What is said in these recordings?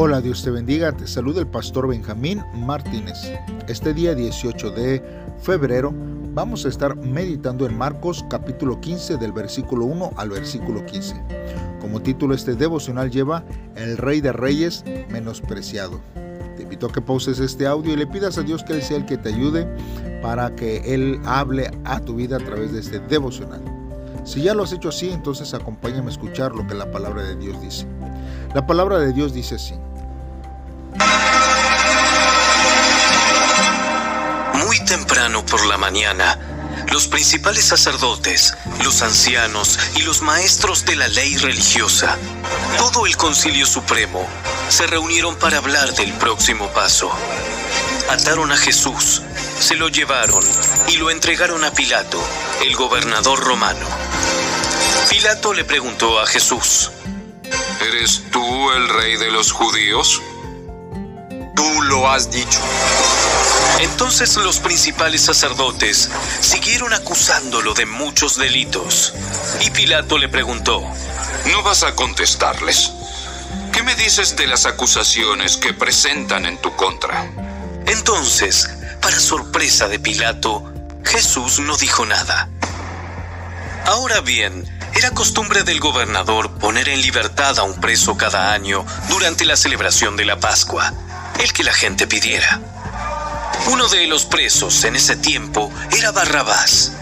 Hola, Dios te bendiga, te saluda el pastor Benjamín Martínez. Este día 18 de febrero vamos a estar meditando en Marcos capítulo 15 del versículo 1 al versículo 15. Como título este devocional lleva El Rey de Reyes menospreciado. Te invito a que pauses este audio y le pidas a Dios que Él sea el que te ayude para que Él hable a tu vida a través de este devocional. Si ya lo has hecho así, entonces acompáñame a escuchar lo que la palabra de Dios dice. La palabra de Dios dice así. Temprano por la mañana, los principales sacerdotes, los ancianos y los maestros de la ley religiosa, todo el concilio supremo, se reunieron para hablar del próximo paso. Ataron a Jesús, se lo llevaron y lo entregaron a Pilato, el gobernador romano. Pilato le preguntó a Jesús, ¿Eres tú el rey de los judíos? Tú lo has dicho. Entonces los principales sacerdotes siguieron acusándolo de muchos delitos. Y Pilato le preguntó, ¿No vas a contestarles? ¿Qué me dices de las acusaciones que presentan en tu contra? Entonces, para sorpresa de Pilato, Jesús no dijo nada. Ahora bien, era costumbre del gobernador poner en libertad a un preso cada año durante la celebración de la Pascua, el que la gente pidiera. Uno de los presos en ese tiempo era Barrabás,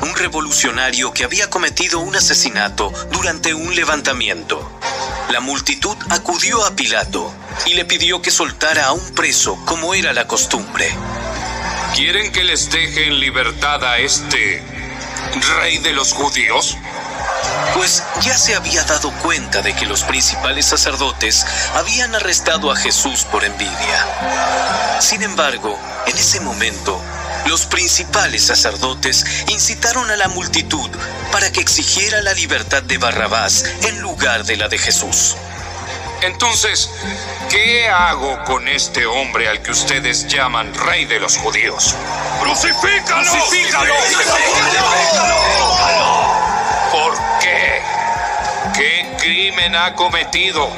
un revolucionario que había cometido un asesinato durante un levantamiento. La multitud acudió a Pilato y le pidió que soltara a un preso como era la costumbre. ¿Quieren que les deje en libertad a este rey de los judíos? pues ya se había dado cuenta de que los principales sacerdotes habían arrestado a Jesús por envidia. Sin embargo, en ese momento, los principales sacerdotes incitaron a la multitud para que exigiera la libertad de Barrabás en lugar de la de Jesús. Entonces, ¿qué hago con este hombre al que ustedes llaman rey de los judíos? ¡Crucifícalo! ¡Crucifícalo! ¿Por qué? ¿Qué crimen ha cometido?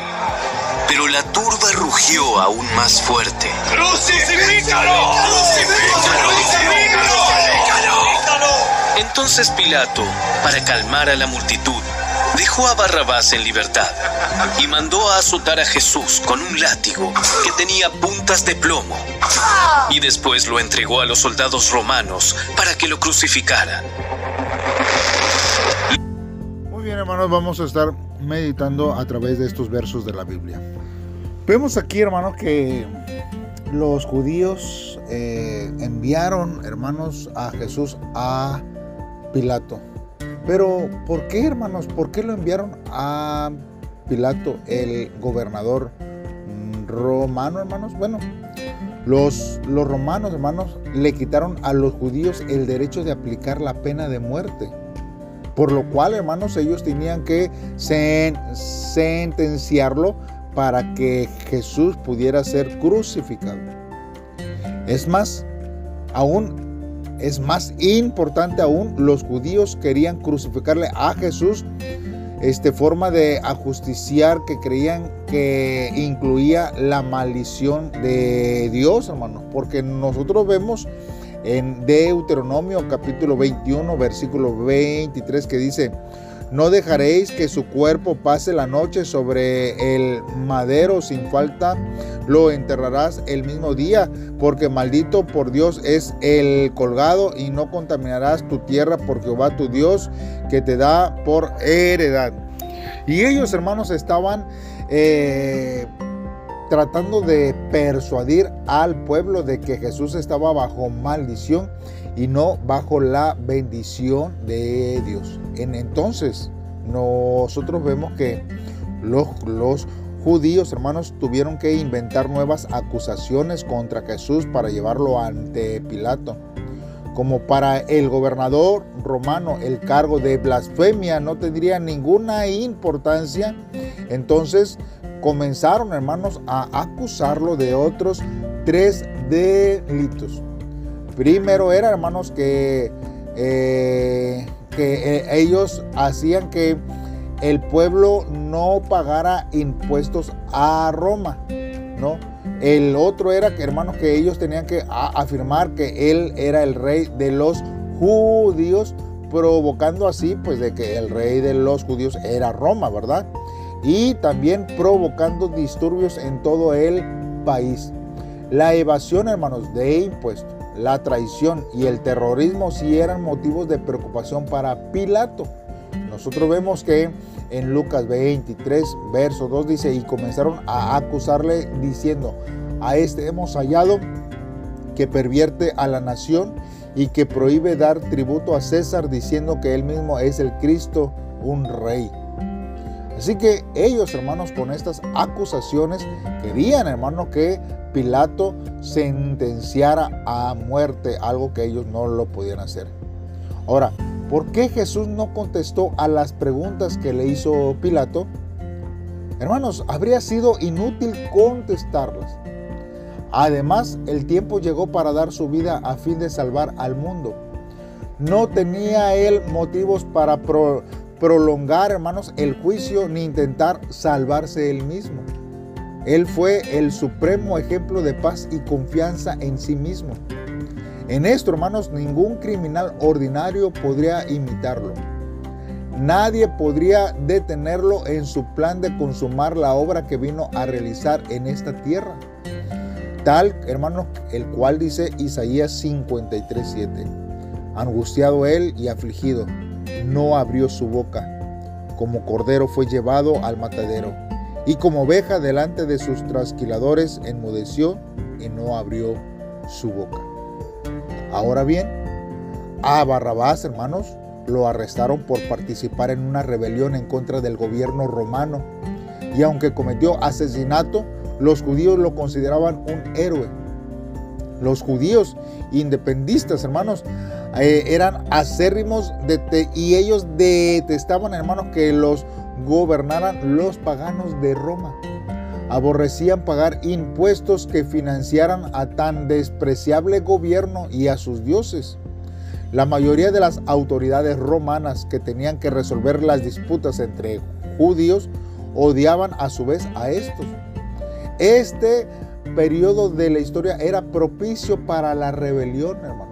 Pero la turba rugió aún más fuerte. ¡Crucifícalo! Entonces Pilato, para calmar a la multitud, dejó a Barrabás en libertad y mandó a azotar a Jesús con un látigo que tenía puntas de plomo. Y después lo entregó a los soldados romanos para que lo crucificaran. Bien hermanos, vamos a estar meditando a través de estos versos de la Biblia. Vemos aquí hermanos que los judíos eh, enviaron hermanos a Jesús a Pilato. Pero ¿por qué hermanos? ¿Por qué lo enviaron a Pilato, el gobernador romano hermanos? Bueno, los, los romanos hermanos le quitaron a los judíos el derecho de aplicar la pena de muerte. Por lo cual, hermanos, ellos tenían que sen sentenciarlo para que Jesús pudiera ser crucificado. Es más, aún es más importante aún, los judíos querían crucificarle a Jesús este forma de ajusticiar que creían que incluía la maldición de Dios, hermanos, porque nosotros vemos en Deuteronomio capítulo 21, versículo 23 que dice, no dejaréis que su cuerpo pase la noche sobre el madero sin falta, lo enterrarás el mismo día, porque maldito por Dios es el colgado y no contaminarás tu tierra por Jehová tu Dios que te da por heredad. Y ellos hermanos estaban... Eh, tratando de persuadir al pueblo de que Jesús estaba bajo maldición y no bajo la bendición de Dios. En entonces nosotros vemos que los, judíos, hermanos, tuvieron que inventar nuevas acusaciones contra Jesús para llevarlo ante Pilato. Como para el gobernador romano el cargo de blasfemia no tendría ninguna importancia, entonces comenzaron, hermanos, a acusarlo de otros tres delitos. Primero era, hermanos, que, eh, que eh, ellos hacían que el pueblo no pagara impuestos a Roma. ¿no? El otro era que, hermanos, que ellos tenían que afirmar que él era el rey de los judíos, provocando así, pues, de que el rey de los judíos era Roma, ¿verdad? Y también provocando disturbios en todo el país. La evasión, hermanos, de impuestos, la traición y el terrorismo sí eran motivos de preocupación para Pilato. Nosotros vemos que en Lucas 23, verso 2 dice, y comenzaron a acusarle diciendo, a este hemos hallado que pervierte a la nación y que prohíbe dar tributo a César diciendo que él mismo es el Cristo, un rey. Así que ellos, hermanos, con estas acusaciones querían, hermanos, que Pilato sentenciara a muerte, algo que ellos no lo podían hacer. Ahora, ¿por qué Jesús no contestó a las preguntas que le hizo Pilato? Hermanos, habría sido inútil contestarlas. Además, el tiempo llegó para dar su vida a fin de salvar al mundo. No tenía él motivos para prolongar, hermanos, el juicio ni intentar salvarse él mismo. Él fue el supremo ejemplo de paz y confianza en sí mismo. En esto, hermanos, ningún criminal ordinario podría imitarlo. Nadie podría detenerlo en su plan de consumar la obra que vino a realizar en esta tierra. Tal, hermanos, el cual dice Isaías 53:7. Angustiado él y afligido, no abrió su boca. Como cordero fue llevado al matadero y como oveja delante de sus trasquiladores enmudeció y no abrió su boca. Ahora bien, a Barrabás, hermanos, lo arrestaron por participar en una rebelión en contra del gobierno romano. Y aunque cometió asesinato, los judíos lo consideraban un héroe. Los judíos independistas, hermanos, eh, eran acérrimos de y ellos detestaban, hermanos, que los gobernaran los paganos de Roma. Aborrecían pagar impuestos que financiaran a tan despreciable gobierno y a sus dioses. La mayoría de las autoridades romanas que tenían que resolver las disputas entre judíos odiaban a su vez a estos. Este periodo de la historia era propicio para la rebelión, hermanos.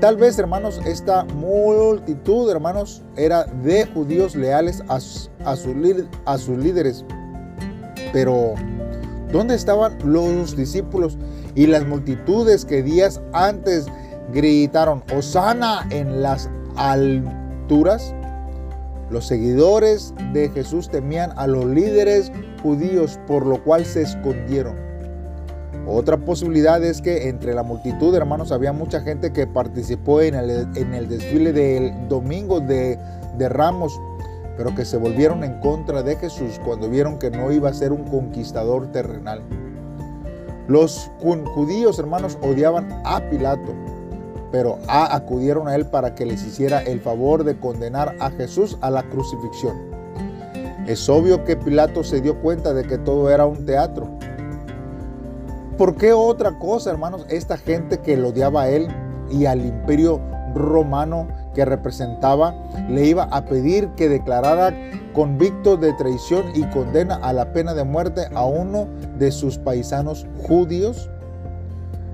Tal vez, hermanos, esta multitud, hermanos, era de judíos leales a, a sus líderes. Pero, ¿dónde estaban los discípulos y las multitudes que días antes gritaron, Osana en las alturas? Los seguidores de Jesús temían a los líderes judíos, por lo cual se escondieron. Otra posibilidad es que entre la multitud, hermanos, había mucha gente que participó en el, desfile del domingo de, Ramos, pero que se volvieron en contra de Jesús cuando vieron que no iba a ser un conquistador terrenal. Los judíos, hermanos, odiaban a Pilato, pero acudieron a él para que les hiciera el favor de condenar a Jesús a la crucifixión. Es obvio que Pilato se dio cuenta de que todo era un teatro ¿Por qué otra cosa, hermanos? Esta gente que lo odiaba a él y al imperio romano que representaba, le iba a pedir que declarara convicto de traición y condena a la pena de muerte a uno de sus paisanos judíos.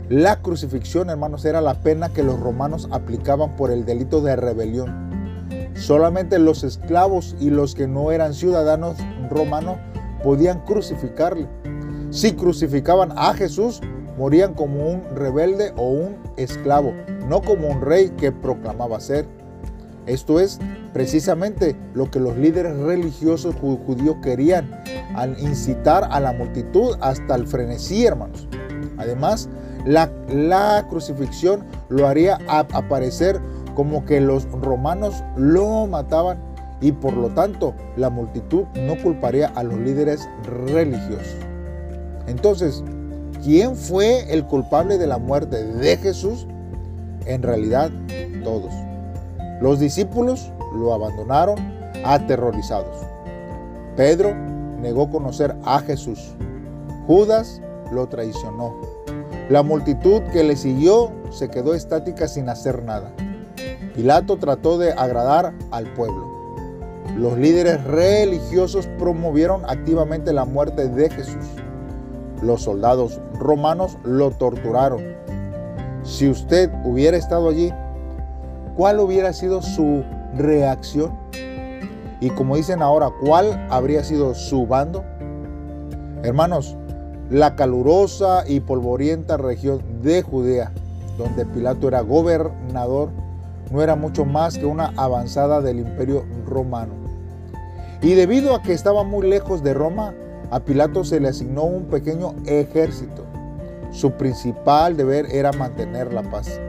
La crucifixión, hermanos, era la pena que los romanos aplicaban por el delito de rebelión. Solamente los esclavos y los que no eran ciudadanos romanos podían crucificarle. Si crucificaban a Jesús, morían como un rebelde o un esclavo, no como un rey que proclamaba ser. Esto es precisamente lo que los líderes religiosos judíos querían al incitar a la multitud hasta el frenesí, hermanos. Además, la, la crucifixión lo haría aparecer como que los romanos lo mataban y por lo tanto la multitud no culparía a los líderes religiosos. Entonces, ¿quién fue el culpable de la muerte de Jesús? En realidad, todos. Los discípulos lo abandonaron aterrorizados. Pedro negó conocer a Jesús. Judas lo traicionó. La multitud que le siguió se quedó estática sin hacer nada. Pilato trató de agradar al pueblo. Los líderes religiosos promovieron activamente la muerte de Jesús. Los soldados romanos lo torturaron. Si usted hubiera estado allí, ¿cuál hubiera sido su reacción? Y como dicen ahora, ¿cuál habría sido su bando? Hermanos, la calurosa y polvorienta región de Judea, donde Pilato era gobernador, no era mucho más que una avanzada del imperio romano. Y debido a que estaba muy lejos de Roma, a Pilato se le asignó un pequeño ejército. Su principal deber era mantener la paz.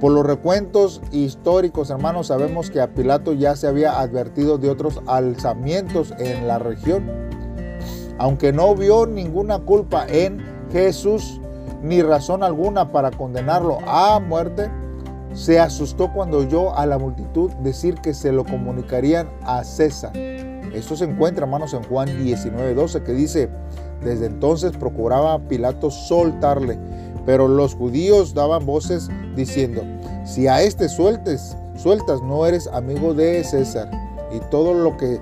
Por los recuentos históricos, hermanos, sabemos que a Pilato ya se había advertido de otros alzamientos en la región. Aunque no vio ninguna culpa en Jesús, ni razón alguna para condenarlo a muerte, se asustó cuando oyó a la multitud decir que se lo comunicarían a César. Esto se encuentra, hermanos, en Juan 19:12, que dice, desde entonces procuraba Pilato soltarle, pero los judíos daban voces diciendo, si a este sueltes, sueltas, no eres amigo de César. Y todo lo que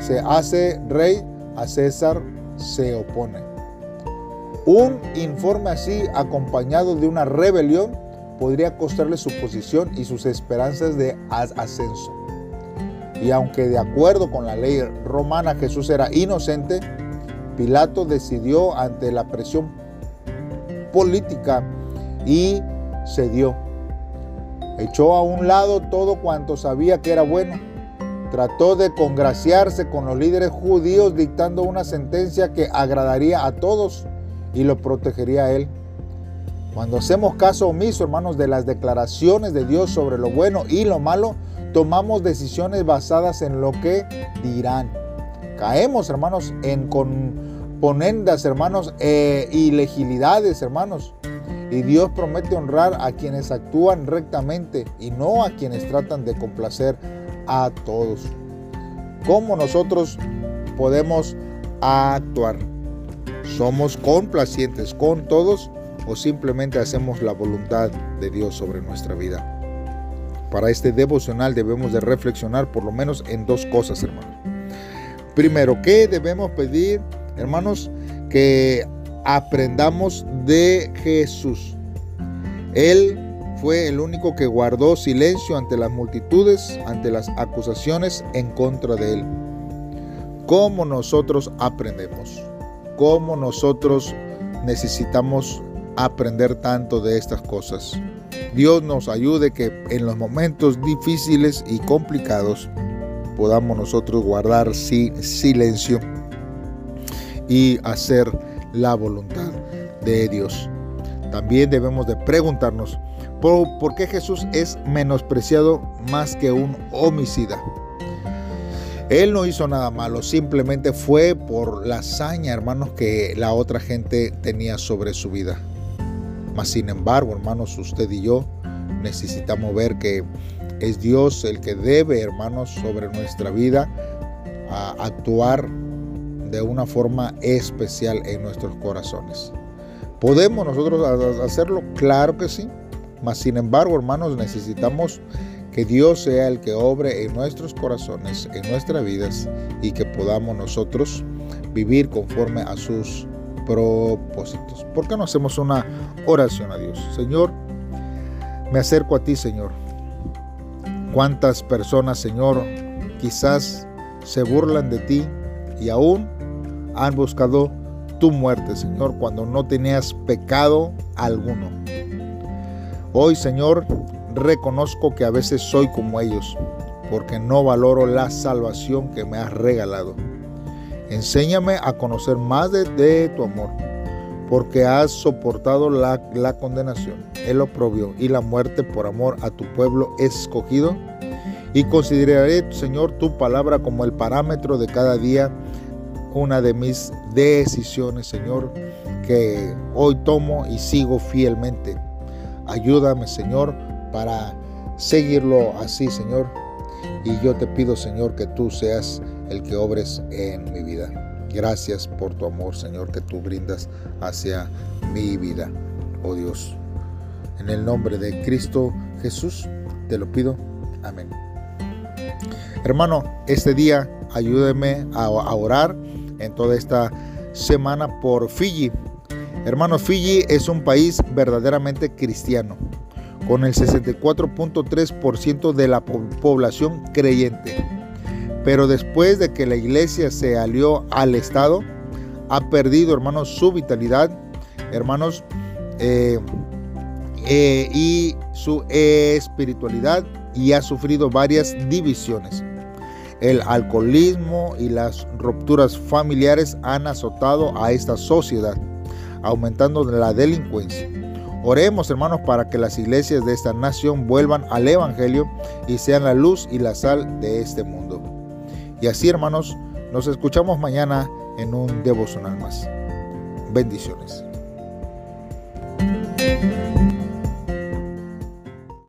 se hace rey, a César se opone. Un informe así, acompañado de una rebelión, podría costarle su posición y sus esperanzas de ascenso. Y aunque de acuerdo con la ley romana Jesús era inocente, Pilato decidió ante la presión política y cedió. Echó a un lado todo cuanto sabía que era bueno. Trató de congraciarse con los líderes judíos dictando una sentencia que agradaría a todos y lo protegería a él. Cuando hacemos caso omiso, hermanos, de las declaraciones de Dios sobre lo bueno y lo malo, tomamos decisiones basadas en lo que dirán. Caemos, hermanos, en componendas, hermanos, e ilegibilidades, hermanos. Y Dios promete honrar a quienes actúan rectamente y no a quienes tratan de complacer a todos. ¿Cómo nosotros podemos actuar? ¿Somos complacientes con todos? o simplemente hacemos la voluntad de Dios sobre nuestra vida. Para este devocional debemos de reflexionar por lo menos en dos cosas, hermanos. Primero, ¿qué debemos pedir, hermanos? Que aprendamos de Jesús. Él fue el único que guardó silencio ante las multitudes, ante las acusaciones en contra de él. ¿Cómo nosotros aprendemos? ¿Cómo nosotros necesitamos aprender tanto de estas cosas. Dios nos ayude que en los momentos difíciles y complicados podamos nosotros guardar silencio y hacer la voluntad de Dios. También debemos de preguntarnos por, qué Jesús es menospreciado más que un homicida. Él no hizo nada malo, simplemente fue por la hazaña, hermanos, que la otra gente tenía sobre su vida sin embargo, hermanos, usted y yo necesitamos ver que es Dios el que debe, hermanos, sobre nuestra vida actuar de una forma especial en nuestros corazones. ¿Podemos nosotros hacerlo? Claro que sí. Mas sin embargo, hermanos, necesitamos que Dios sea el que obre en nuestros corazones, en nuestras vidas y que podamos nosotros vivir conforme a sus propósitos. ¿Por qué no hacemos una oración a Dios? Señor, me acerco a ti, Señor. ¿Cuántas personas, Señor, quizás se burlan de ti y aún han buscado tu muerte, Señor, cuando no tenías pecado alguno? Hoy, Señor, reconozco que a veces soy como ellos, porque no valoro la salvación que me has regalado. Enséñame a conocer más de, tu amor, porque has soportado la, la condenación, el oprobio y la muerte por amor a tu pueblo escogido. Y consideraré, Señor, tu palabra como el parámetro de cada día, una de mis decisiones, Señor, que hoy tomo y sigo fielmente. Ayúdame, Señor, para seguirlo así, Señor. Y yo te pido, Señor, que tú seas el que obres en mi vida. Gracias por tu amor, Señor, que tú brindas hacia mi vida, oh Dios. En el nombre de Cristo Jesús, te lo pido. Amén. Hermano, este día ayúdeme a orar en toda esta semana por Fiji. Hermanos, Fiji es un país verdaderamente cristiano, con el 64.3% de la población creyente. Pero después de que la iglesia se alió al Estado, ha perdido, hermanos, su vitalidad, hermanos, eh, eh, y su espiritualidad y ha sufrido varias divisiones. El alcoholismo y las rupturas familiares han azotado a esta sociedad, aumentando la delincuencia. Oremos, hermanos, para que las iglesias de esta nación vuelvan al Evangelio y sean la luz y la sal de este mundo. Y así, hermanos, nos escuchamos mañana en un devocional más. Bendiciones.